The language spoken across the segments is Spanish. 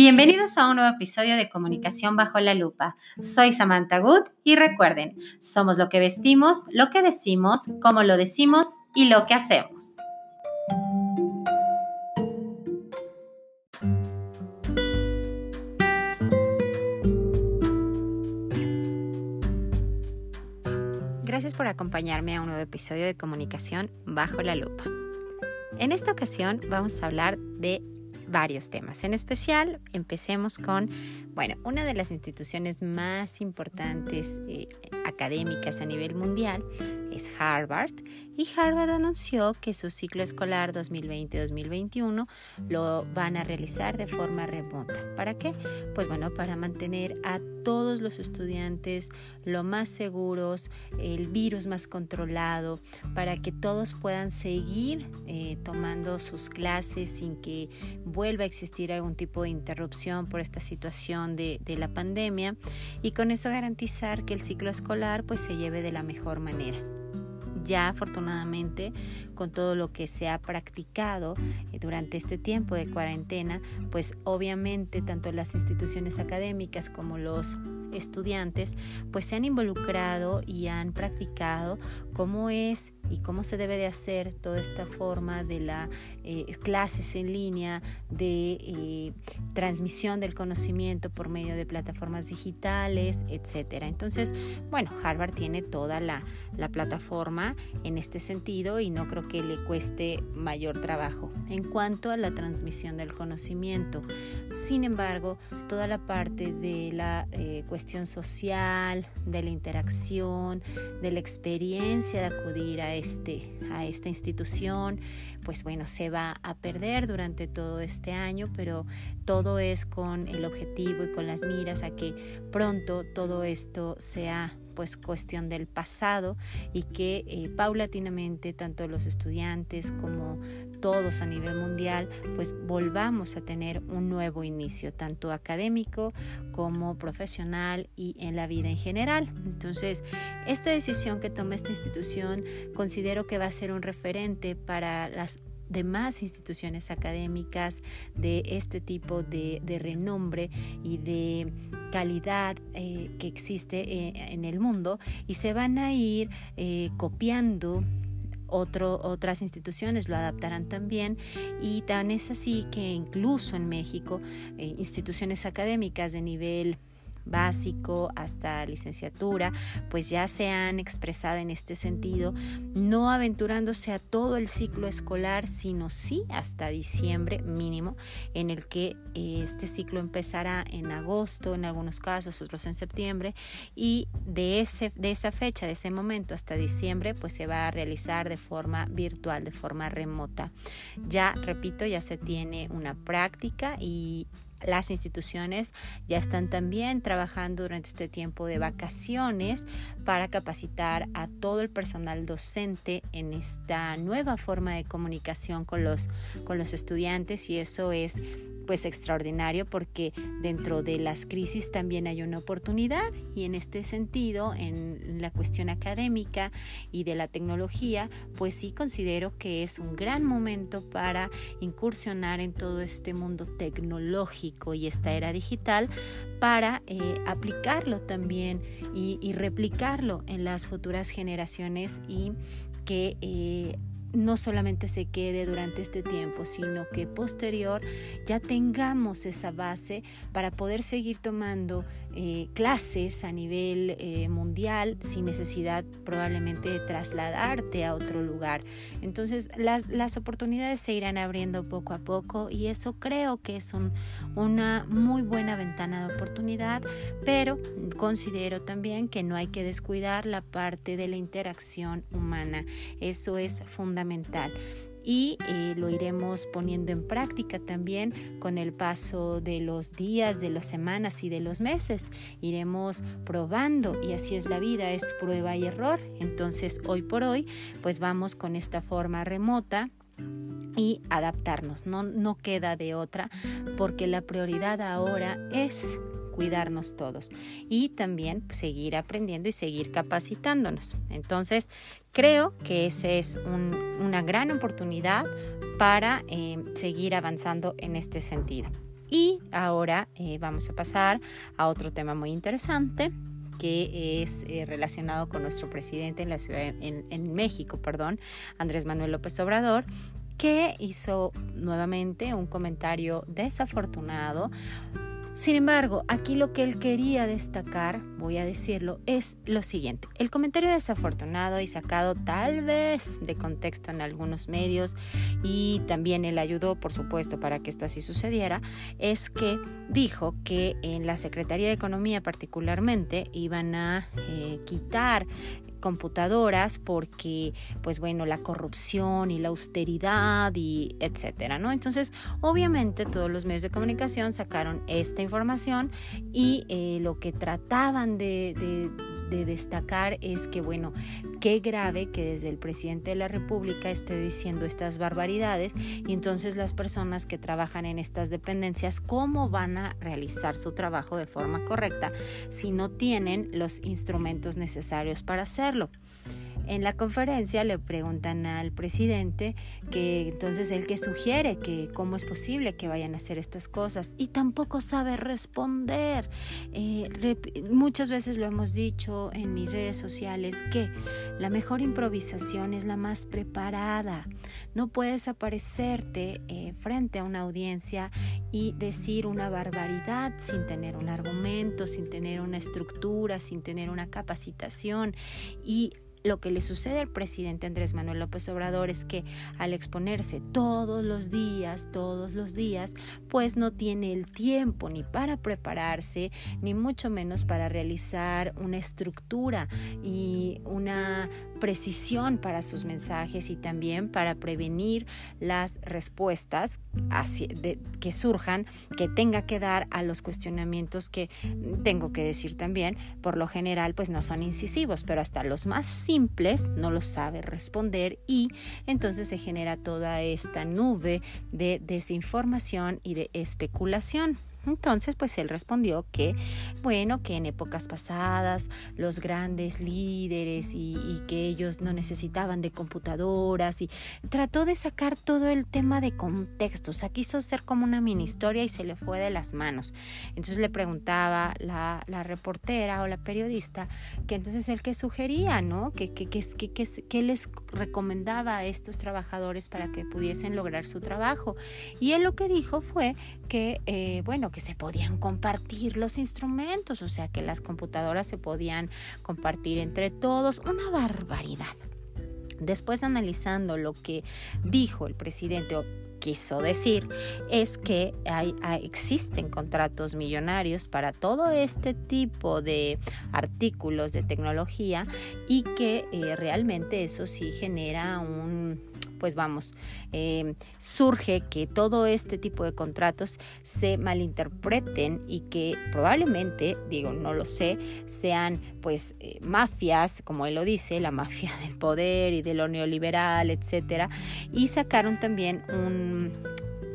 Bienvenidos a un nuevo episodio de Comunicación bajo la lupa. Soy Samantha Good y recuerden, somos lo que vestimos, lo que decimos, cómo lo decimos y lo que hacemos. Gracias por acompañarme a un nuevo episodio de Comunicación bajo la lupa. En esta ocasión vamos a hablar de varios temas. En especial, empecemos con, bueno, una de las instituciones más importantes eh, académicas a nivel mundial es Harvard y Harvard anunció que su ciclo escolar 2020-2021 lo van a realizar de forma remota. ¿Para qué? Pues bueno, para mantener a todos los estudiantes lo más seguros, el virus más controlado, para que todos puedan seguir eh, tomando sus clases sin que vuelva a existir algún tipo de interrupción por esta situación de, de la pandemia y con eso garantizar que el ciclo escolar pues se lleve de la mejor manera. Ya afortunadamente con todo lo que se ha practicado eh, durante este tiempo de cuarentena, pues obviamente tanto las instituciones académicas como los estudiantes pues se han involucrado y han practicado cómo es y cómo se debe de hacer toda esta forma de la eh, clases en línea, de eh, transmisión del conocimiento por medio de plataformas digitales, etcétera. Entonces, bueno, Harvard tiene toda la, la plataforma en este sentido y no creo que le cueste mayor trabajo en cuanto a la transmisión del conocimiento. Sin embargo, toda la parte de la eh, cuestión social, de la interacción, de la experiencia de acudir a, este, a esta institución, pues bueno, se va a perder durante todo este año, pero todo es con el objetivo y con las miras a que pronto todo esto sea pues cuestión del pasado y que eh, paulatinamente tanto los estudiantes como todos a nivel mundial pues volvamos a tener un nuevo inicio tanto académico como profesional y en la vida en general. Entonces esta decisión que toma esta institución considero que va a ser un referente para las demás instituciones académicas de este tipo de, renombre y de calidad eh, que existe eh, en el mundo y se van a ir eh, copiando otro, otras instituciones lo adaptarán también y tan es así que incluso en México instituciones académicas de nivel básico hasta licenciatura, pues ya se han expresado en este sentido, no aventurándose a todo el ciclo escolar, sino sí hasta diciembre mínimo, en el que eh, este ciclo empezará en agosto, en algunos casos, otros en septiembre, y de, ese, de esa fecha, de ese momento hasta diciembre, pues se va a realizar de forma virtual, de forma remota. Ya, repito, ya se tiene una práctica y las instituciones ya están también trabajando durante este tiempo de vacaciones para capacitar a todo el personal docente en esta nueva forma de comunicación con los, con los estudiantes y eso es pues extraordinario porque dentro de las crisis también hay una oportunidad y en este sentido en la cuestión académica y de la tecnología pues sí considero que es un gran momento para incursionar en todo este mundo tecnológico y esta era digital para eh, aplicarlo también y, replicarlo en las futuras generaciones y que eh, no solamente se quede durante este tiempo, sino que posterior ya tengamos esa base para poder seguir tomando eh, clases a nivel eh, mundial sin necesidad probablemente de trasladarte a otro lugar. Entonces las, las, oportunidades se irán abriendo poco a poco y eso creo que es una muy buena ventana de oportunidad, pero considero también que no hay que descuidar la parte de la interacción humana. Eso es fundamental y eh, lo iremos poniendo en práctica también con el paso de los días, de las semanas y de los meses. Iremos probando y así es la vida, es prueba y error. Entonces hoy por hoy pues vamos con esta forma remota y adaptarnos, no, no queda de otra porque la prioridad ahora es cuidarnos todos y también seguir aprendiendo y seguir capacitándonos. Entonces, creo que esa es una gran oportunidad para eh, seguir avanzando en este sentido. Y ahora eh, vamos a pasar a otro tema muy interesante que es eh, relacionado con nuestro presidente en la ciudad en México, perdón, Andrés Manuel López Obrador, que hizo nuevamente un comentario desafortunado sin embargo, aquí lo que él quería destacar, voy a decirlo, es lo siguiente. El comentario desafortunado y sacado tal vez de contexto en algunos medios y también él ayudó, por supuesto, para que esto así sucediera, es que dijo que en la Secretaría de Economía particularmente iban a eh, quitar computadoras porque pues bueno la corrupción y la austeridad y etcétera no entonces obviamente todos los medios de comunicación sacaron esta información y eh, lo que trataban de de destacar es que, bueno, qué grave que desde el presidente de la República esté diciendo estas barbaridades y entonces las personas que trabajan en estas dependencias, ¿cómo van a realizar su trabajo de forma correcta si no tienen los instrumentos necesarios para hacerlo? En la conferencia le preguntan al presidente que entonces él que sugiere que cómo es posible que vayan a hacer estas cosas y tampoco sabe responder. Eh, muchas veces lo hemos dicho en mis redes sociales que la mejor improvisación es la más preparada. No puedes aparecerte eh, frente a una audiencia y decir una barbaridad sin tener un argumento, sin tener una estructura, sin tener una capacitación y lo que le sucede al presidente Andrés Manuel López Obrador es que al exponerse todos los días, todos los días, pues no tiene el tiempo ni para prepararse, ni mucho menos para realizar una estructura y una precisión para sus mensajes y también para prevenir las respuestas que surjan, que tenga que dar a los cuestionamientos que tengo que decir también, por lo general pues no son incisivos, pero hasta los más simples no los sabe responder y entonces se genera toda esta nube de desinformación y de especulación. Entonces, pues él respondió que, bueno, que en épocas pasadas los grandes líderes y, que ellos no necesitaban de computadoras y trató de sacar todo el tema de contexto, o sea, quiso ser como una mini historia y se le fue de las manos. Entonces le preguntaba la, reportera o la periodista que entonces él que sugería, ¿no? Que, que, que, que, les recomendaba a estos trabajadores para que pudiesen lograr su trabajo. Y él lo que dijo fue que, eh, bueno, que se podían compartir los instrumentos, o sea, que las computadoras se podían compartir entre todos, una barbaridad. Después analizando lo que dijo el presidente o quiso decir es que existen contratos millonarios para todo este tipo de artículos de tecnología y que eh, realmente eso sí genera un pues vamos, eh, surge que todo este tipo de contratos se malinterpreten y que probablemente, digo, no lo sé, sean pues eh, mafias, como él lo dice, la mafia del poder y de lo neoliberal, etcétera, y sacaron también un,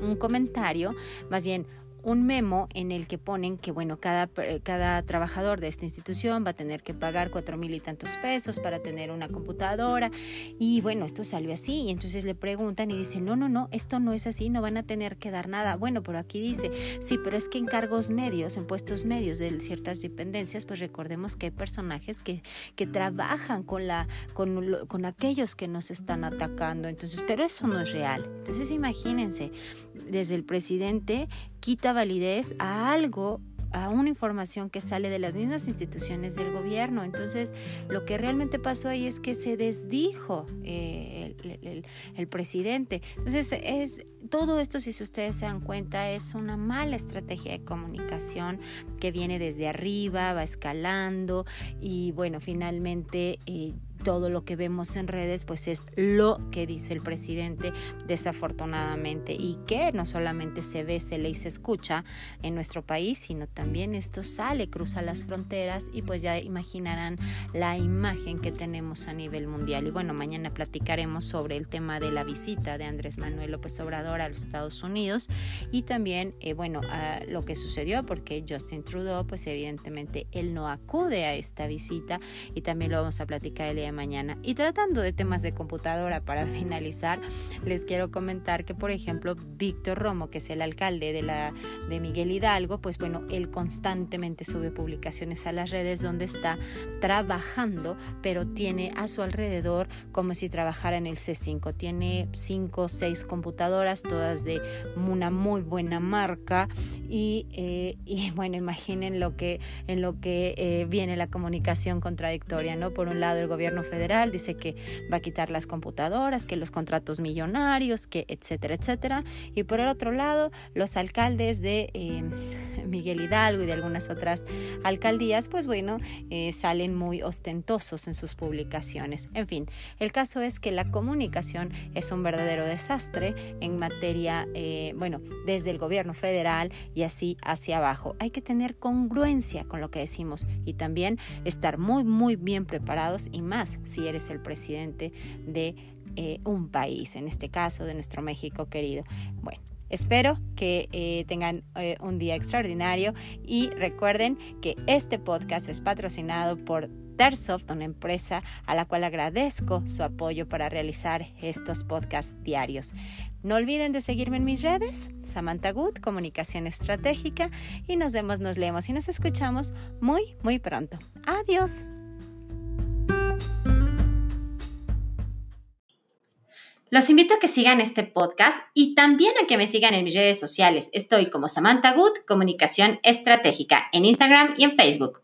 un comentario, más bien un memo en el que ponen que, bueno, cada, cada trabajador de esta institución va a tener que pagar cuatro mil y tantos pesos para tener una computadora. Y bueno, esto salió así. Y entonces le preguntan y dicen, no, no, no, esto no es así, no van a tener que dar nada. Bueno, pero aquí dice, sí, pero es que en cargos medios, en puestos medios de ciertas dependencias, pues recordemos que hay personajes que, que trabajan con, la, con, con aquellos que nos están atacando. Entonces, pero eso no es real. Entonces, imagínense, desde el presidente quita validez a algo a una información que sale de las mismas instituciones del gobierno. Entonces, lo que realmente pasó ahí es que se desdijo eh, el, presidente. Entonces, es, todo esto, si ustedes se dan cuenta, es una mala estrategia de comunicación que viene desde arriba, va escalando y bueno, finalmente... Eh, todo lo que vemos en redes pues es lo que dice el presidente desafortunadamente y que no solamente se ve, se lee y se escucha en nuestro país, sino también esto sale, cruza las fronteras y pues ya imaginarán la imagen que tenemos a nivel mundial. Y bueno, mañana platicaremos sobre el tema de la visita de Andrés Manuel López Obrador a los Estados Unidos y también, eh, bueno, lo que sucedió porque Justin Trudeau pues evidentemente él no acude a esta visita y también lo vamos a platicar el día mañana. Y tratando de temas de computadora para finalizar, les quiero comentar que, por ejemplo, Víctor Romo, que es el alcalde de, la, de Miguel Hidalgo, pues bueno, él constantemente sube publicaciones a las redes donde está trabajando, pero tiene a su alrededor como si trabajara en el C5. Tiene cinco o seis computadoras, todas de una muy buena marca y, eh, y bueno, imaginen lo que, en lo que eh, viene la comunicación contradictoria, ¿no? Por un lado, el gobierno federal dice que va a quitar las computadoras, que los contratos millonarios, que etcétera, etcétera. Y por el otro lado, los alcaldes de eh, Miguel Hidalgo y de algunas otras alcaldías, pues bueno, salen muy ostentosos en sus publicaciones. En fin, el caso es que la comunicación es un verdadero desastre en materia, bueno, desde el gobierno federal y así hacia abajo. Hay que tener congruencia con lo que decimos y también estar muy, muy bien preparados y si eres el presidente de eh, un país, en este caso de nuestro México querido. Bueno. Espero que eh, tengan eh, un día extraordinario y recuerden que este podcast es patrocinado por Tersoft, una empresa a la cual agradezco su apoyo para realizar estos podcasts diarios. No olviden de seguirme en mis redes, Samantha Good, Comunicación Estratégica, y nos vemos, nos leemos y nos escuchamos muy, muy pronto. Adiós. Los invito a que sigan este podcast y también a que me sigan en mis redes sociales. Estoy como Samantha Good, Comunicación Estratégica, en Instagram y en Facebook.